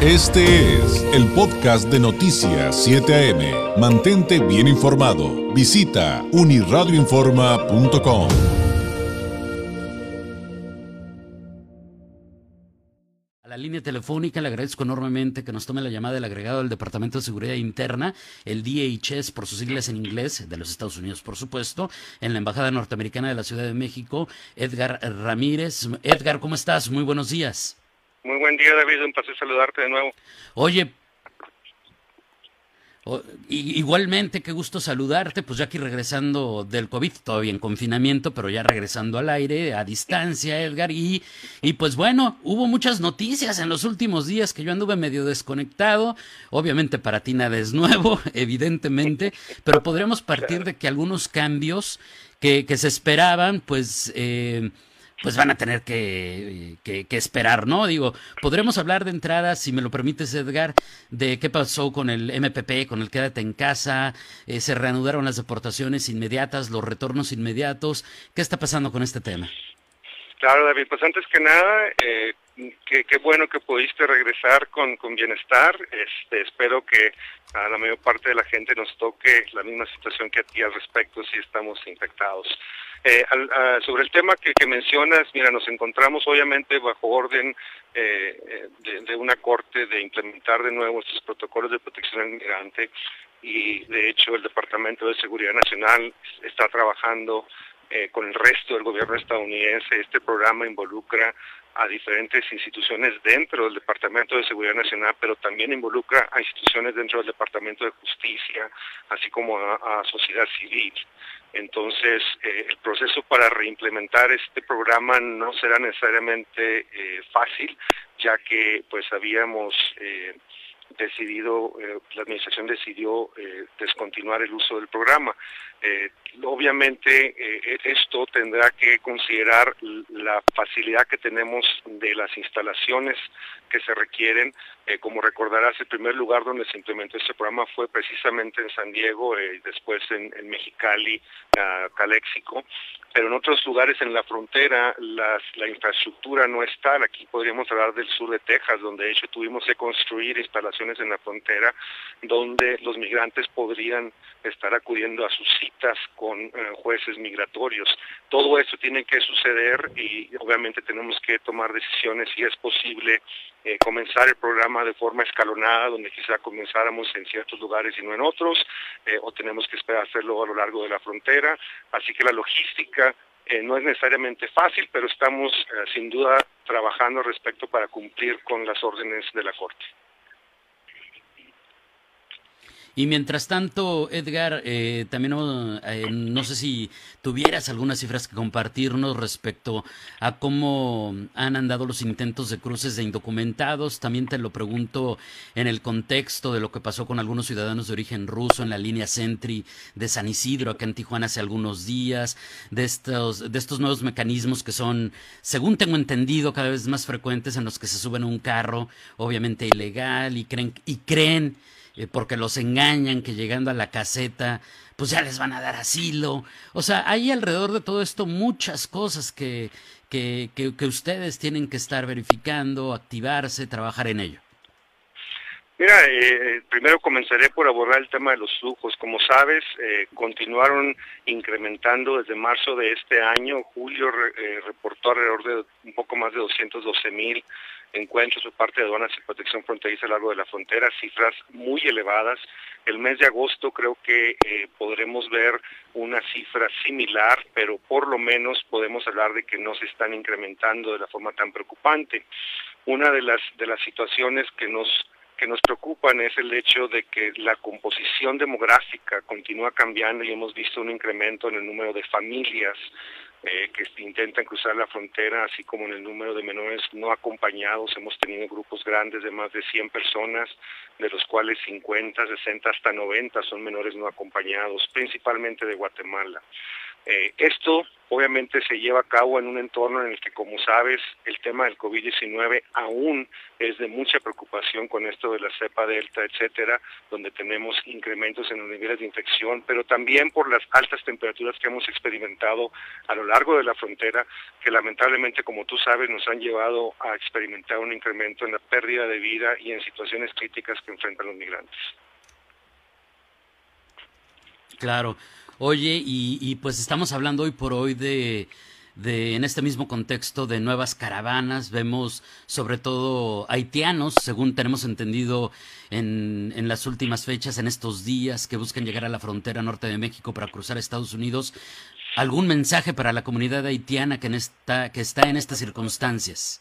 Este es el podcast de Noticias 7 AM. Mantente bien informado. Visita uniradioinforma.com. A la línea telefónica le agradezco enormemente que nos tome la llamada del agregado del Departamento de Seguridad Interna, el DHS por sus siglas en inglés, de los Estados Unidos por supuesto, en la Embajada Norteamericana de la Ciudad de México, Edgar Ramírez. Edgar, ¿cómo estás? Muy buenos días. Muy buen día, David. Un placer saludarte de nuevo. Oye, igualmente, qué gusto saludarte, pues ya aquí regresando del COVID, todavía en confinamiento, pero ya regresando al aire, a distancia, Edgar, y, y pues bueno, hubo muchas noticias en los últimos días que yo anduve medio desconectado, obviamente para ti nada es nuevo, evidentemente, pero podríamos partir de que algunos cambios que, que se esperaban, pues... Eh, pues van a tener que, esperar, ¿no? Digo, podremos hablar de entrada, si me lo permites, Edgar, de qué pasó con el MPP, con el Quédate en casa, eh, se reanudaron las deportaciones inmediatas, los retornos inmediatos. ¿Qué está pasando con este tema? Claro, David, pues antes que nada, eh, qué bueno que pudiste regresar con, con bienestar. Este, espero que a la mayor parte de la gente nos toque la misma situación que a ti al respecto si estamos infectados. Eh, sobre el tema que, mencionas, mira, nos encontramos obviamente bajo orden eh, de, una corte de implementar de nuevo estos protocolos de protección al migrante y de hecho el Departamento de Seguridad Nacional está trabajando eh, con el resto del gobierno estadounidense. Este programa involucra a diferentes instituciones dentro del Departamento de Seguridad Nacional, pero también involucra a instituciones dentro del Departamento de Justicia, así como a sociedad civil. Entonces, eh, el proceso para reimplementar este programa no será necesariamente eh, fácil, ya que pues habíamos eh, decidido, la administración decidió descontinuar el uso del programa. Obviamente, esto tendrá que considerar la facilidad que tenemos de las instalaciones que se requieren. como recordarás, el primer lugar donde se implementó este programa fue precisamente en San Diego, después en, en Mexicali, Caléxico, pero en otros lugares en la frontera las, la infraestructura no está. Aquí podríamos hablar del sur de Texas, donde de hecho tuvimos que construir instalaciones en la frontera donde los migrantes podrían estar acudiendo a sus con eh, jueces migratorios. Todo esto tiene que suceder y obviamente tenemos que tomar decisiones si es posible eh, comenzar el programa de forma escalonada, donde quizá comenzáramos en ciertos lugares y no en otros, eh, o tenemos que esperar hacerlo a lo largo de la frontera. Así que la logística no es necesariamente fácil, pero estamos sin duda trabajando respecto para cumplir con las órdenes de la Corte. Y mientras tanto, Edgar, eh, también eh, no sé si tuvieras algunas cifras que compartirnos respecto a cómo han andado los intentos de cruces de indocumentados. También te lo pregunto en el contexto de lo que pasó con algunos ciudadanos de origen ruso en la línea Sentry de San Isidro, acá en Tijuana hace algunos días, de estos, de estos nuevos mecanismos que son, según tengo entendido, cada vez más frecuentes en los que se suben a un carro, obviamente ilegal, y creen, y creen eh, porque los engañan que llegando a la caseta, pues ya les van a dar asilo. O sea, hay alrededor de todo esto muchas cosas que, que, que, ustedes tienen que estar verificando, activarse, trabajar en ello. Mira, eh, primero comenzaré por abordar el tema de los flujos. Como sabes, eh, continuaron incrementando desde marzo de este año. Julio reportó alrededor de un poco más de 212 mil encuentros por parte de aduanas y protección fronteriza a lo largo de la frontera, cifras muy elevadas. El mes de agosto creo que eh, podremos ver una cifra similar, pero por lo menos podemos hablar de que no se están incrementando de la forma tan preocupante. Una de las de las situaciones que nos que nos preocupan es el hecho de que la composición demográfica continúa cambiando y hemos visto un incremento en el número de familias eh, que intentan cruzar la frontera, así como en el número de menores no acompañados. Hemos tenido grupos grandes de más de 100 personas, de los cuales 50, 60, hasta 90 son menores no acompañados, principalmente de Guatemala. Eh, esto obviamente se lleva a cabo en un entorno en el que, como sabes, el tema del COVID-19 aún es de mucha preocupación con esto de la cepa delta, etcétera, donde tenemos incrementos en los niveles de infección, pero también por las altas temperaturas que hemos experimentado a lo largo de la frontera, que lamentablemente, como tú sabes, nos han llevado a experimentar un incremento en la pérdida de vida y en situaciones críticas que enfrentan los migrantes. Claro. Oye, y, pues estamos hablando hoy por hoy de, de, en este mismo contexto, de nuevas caravanas. Vemos sobre todo haitianos, según tenemos entendido en, en las últimas fechas, en estos días, que buscan llegar a la frontera norte de México para cruzar a Estados Unidos. ¿Algún mensaje para la comunidad haitiana que, en esta, que está en estas circunstancias?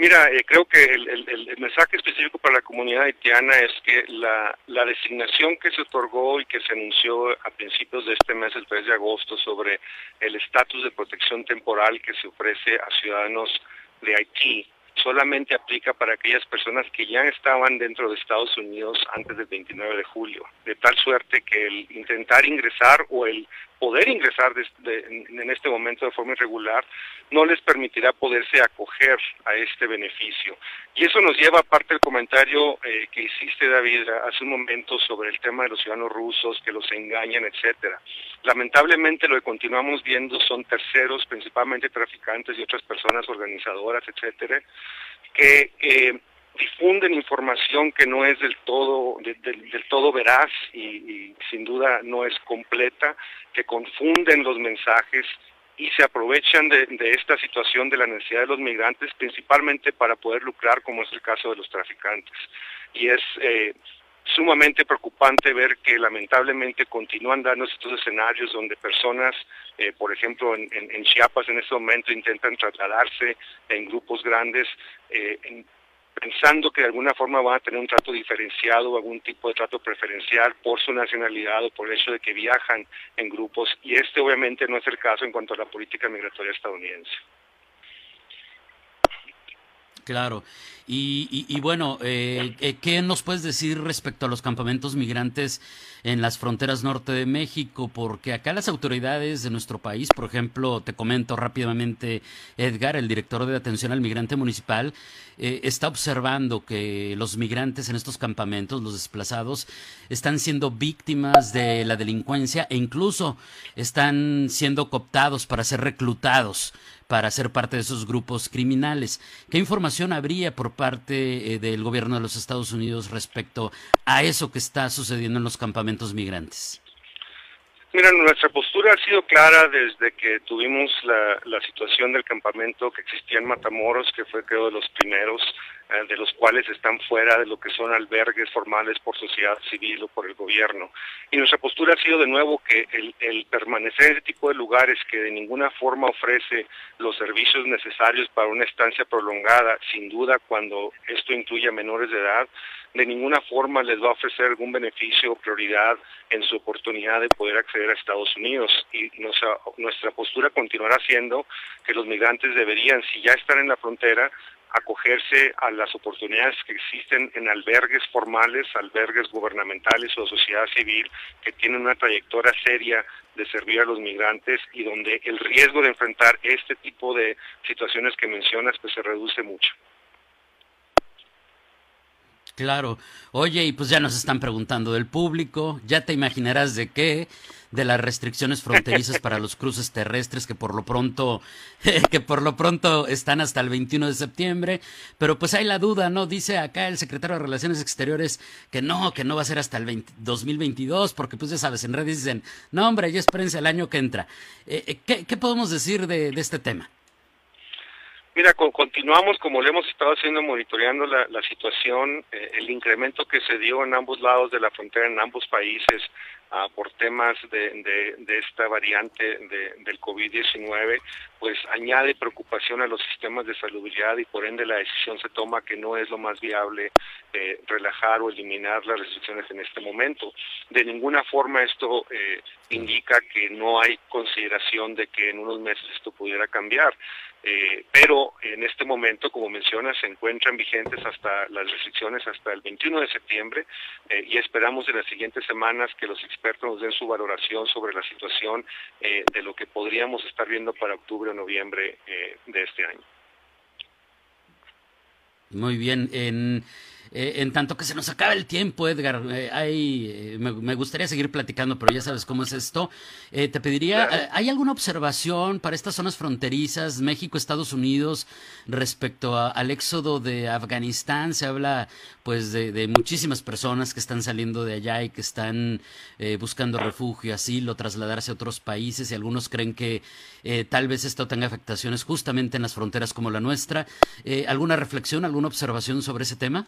Mira, eh, creo que el, mensaje específico para la comunidad haitiana es que la, designación que se otorgó y que se anunció a principios de este mes, el 3 de agosto, sobre el estatus de protección temporal que se ofrece a ciudadanos de Haití, solamente aplica para aquellas personas que ya estaban dentro de Estados Unidos antes del 29 de julio, de tal suerte que el intentar ingresar o el poder ingresar en este momento de forma irregular no les permitirá poderse acoger a este beneficio. Y eso nos lleva, aparte del comentario eh, que hiciste, David, hace un momento sobre el tema de los ciudadanos rusos que los engañan, etcétera. Lamentablemente lo que continuamos viendo son terceros, principalmente traficantes y otras personas organizadoras, etcétera, que difunden información que no es del todo del todo veraz y, sin duda no es completa, que confunden los mensajes y se aprovechan de, esta situación de la necesidad de los migrantes principalmente para poder lucrar, como es el caso de los traficantes. Y es eh, sumamente preocupante ver que lamentablemente continúan dando estos escenarios donde personas, eh, por ejemplo en, Chiapas en este momento, intentan trasladarse en grupos grandes. Eh, pensando que de alguna forma van a tener un trato diferenciado o algún tipo de trato preferencial por su nacionalidad o por el hecho de que viajan en grupos y este obviamente no es el caso en cuanto a la política migratoria estadounidense. Claro. Y, bueno, eh, eh, ¿qué nos puedes decir respecto a los campamentos migrantes en las fronteras norte de México? Porque acá las autoridades de nuestro país, por ejemplo, te comento rápidamente, Edgar, el director de atención al migrante municipal, eh, está observando que los migrantes en estos campamentos, los desplazados, están siendo víctimas de la delincuencia e incluso están siendo cooptados para ser reclutados para ser parte de esos grupos criminales. ¿Qué información habría por parte eh, del gobierno de los Estados Unidos respecto a eso que está sucediendo en los campamentos migrantes? Mira, nuestra postura ha sido clara desde que tuvimos la, la situación del campamento que existía en Matamoros, que fue creo de los primeros, de los cuales están fuera de lo que son albergues formales por sociedad civil o por el gobierno. Y nuestra postura ha sido de nuevo que el, permanecer en ese tipo de lugares que de ninguna forma ofrece los servicios necesarios para una estancia prolongada, sin duda cuando esto incluye a menores de edad, de ninguna forma les va a ofrecer algún beneficio o prioridad en su oportunidad de poder acceder a Estados Unidos. Y nuestra, nuestra postura continuará siendo que los migrantes deberían, si ya están en la frontera, acogerse a las oportunidades que existen en albergues formales, albergues gubernamentales o sociedad civil que tienen una trayectoria seria de servir a los migrantes y donde el riesgo de enfrentar este tipo de situaciones que mencionas pues se reduce mucho. Claro. Oye, y pues ya nos están preguntando del público, ya te imaginarás de qué, de las restricciones fronterizas para los cruces terrestres que por lo pronto que por lo pronto están hasta el 21 de septiembre, pero pues hay la duda, ¿no? Dice acá el secretario de Relaciones Exteriores que no, que no va a ser hasta el 2022, porque pues ya sabes, en redes dicen, "No, hombre, ya espérense el año que entra." Eh, eh, ¿qué, ¿qué, podemos decir de este tema? Mira, continuamos como le hemos estado haciendo, monitoreando la, situación, eh, el incremento que se dio en ambos lados de la frontera, en ambos países, por temas de, esta variante del COVID-19, pues añade preocupación a los sistemas de salubridad y por ende la decisión se toma que no es lo más viable eh, relajar o eliminar las restricciones en este momento. De ninguna forma esto eh, indica que no hay consideración de que en unos meses esto pudiera cambiar. Eh, pero en este momento, como menciona, se encuentran vigentes hasta las restricciones hasta el 21 de septiembre y esperamos en las siguientes semanas que los expertos nos den su valoración sobre la situación de lo que podríamos estar viendo para octubre o noviembre de este año. Muy bien. En, eh, en tanto que se nos acaba el tiempo, Edgar, eh, eh, me, gustaría seguir platicando, pero ya sabes cómo es esto. te pediría, ¿hay alguna observación para estas zonas fronterizas, México, Estados Unidos, respecto al éxodo de Afganistán? Se habla pues de, muchísimas personas que están saliendo de allá y que están buscando refugio, asilo, trasladarse a otros países y algunos creen que tal vez esto tenga afectaciones justamente en las fronteras como la nuestra. ¿Alguna reflexión, alguna observación sobre ese tema?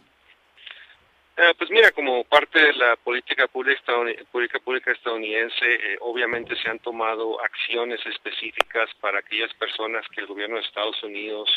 Eh, pues mira, como parte de la política pública, pública, estadounidense, eh, obviamente se han tomado acciones específicas para aquellas personas que el gobierno de Estados Unidos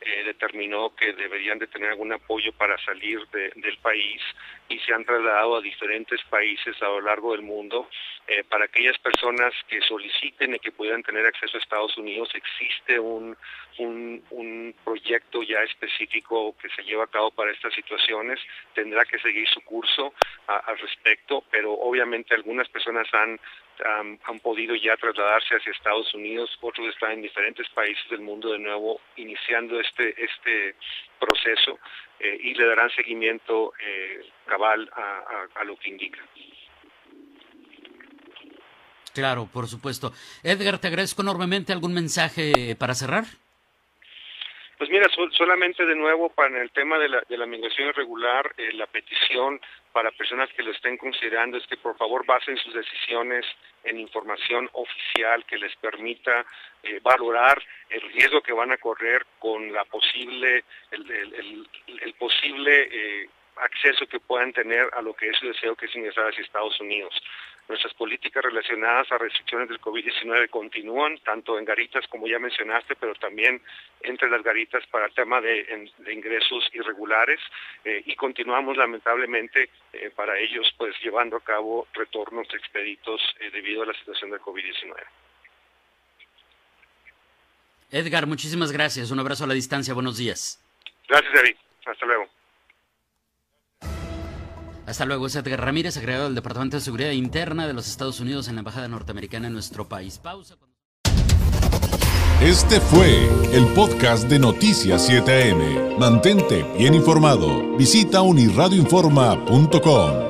eh, determinó que deberían de tener algún apoyo para salir del país y se han trasladado a diferentes países a lo largo del mundo. Eh, para aquellas personas que soliciten y que puedan tener acceso a Estados Unidos, existe un, un, proyecto ya específico que se lleva a cabo para estas situaciones. Tendrá que seguir su curso al respecto, pero obviamente algunas personas han han, podido ya trasladarse hacia Estados Unidos, otros están en diferentes países del mundo de nuevo iniciando este, este proceso eh, y le darán seguimiento eh, cabal a, lo que indica. Claro, por supuesto. Edgar, te agradezco enormemente. ¿Algún mensaje para cerrar? Pues mira, solamente de nuevo para el tema de la, de la migración irregular, eh, la petición para personas que lo estén considerando es que por favor basen sus decisiones en información oficial que les permita eh, valorar el riesgo que van a correr con la posible, el, el, posible eh, acceso que puedan tener a lo que es su deseo que es ingresar hacia Estados Unidos. Nuestras políticas relacionadas a restricciones del COVID-19 continúan, tanto en garitas como ya mencionaste, pero también entre las garitas para el tema de, ingresos irregulares eh, y continuamos lamentablemente eh, para ellos pues llevando a cabo retornos expeditos eh, debido a la situación del COVID-19. Edgar, muchísimas gracias. Un abrazo a la distancia. Buenos días. Gracias, David. Hasta luego. Hasta luego, es Ramírez, agregado del Departamento de Seguridad Interna de los Estados Unidos en la Embajada Norteamericana en nuestro país. Pausa. Este fue el podcast de Noticias 7am. Mantente bien informado. Visita unirradioinforma.com.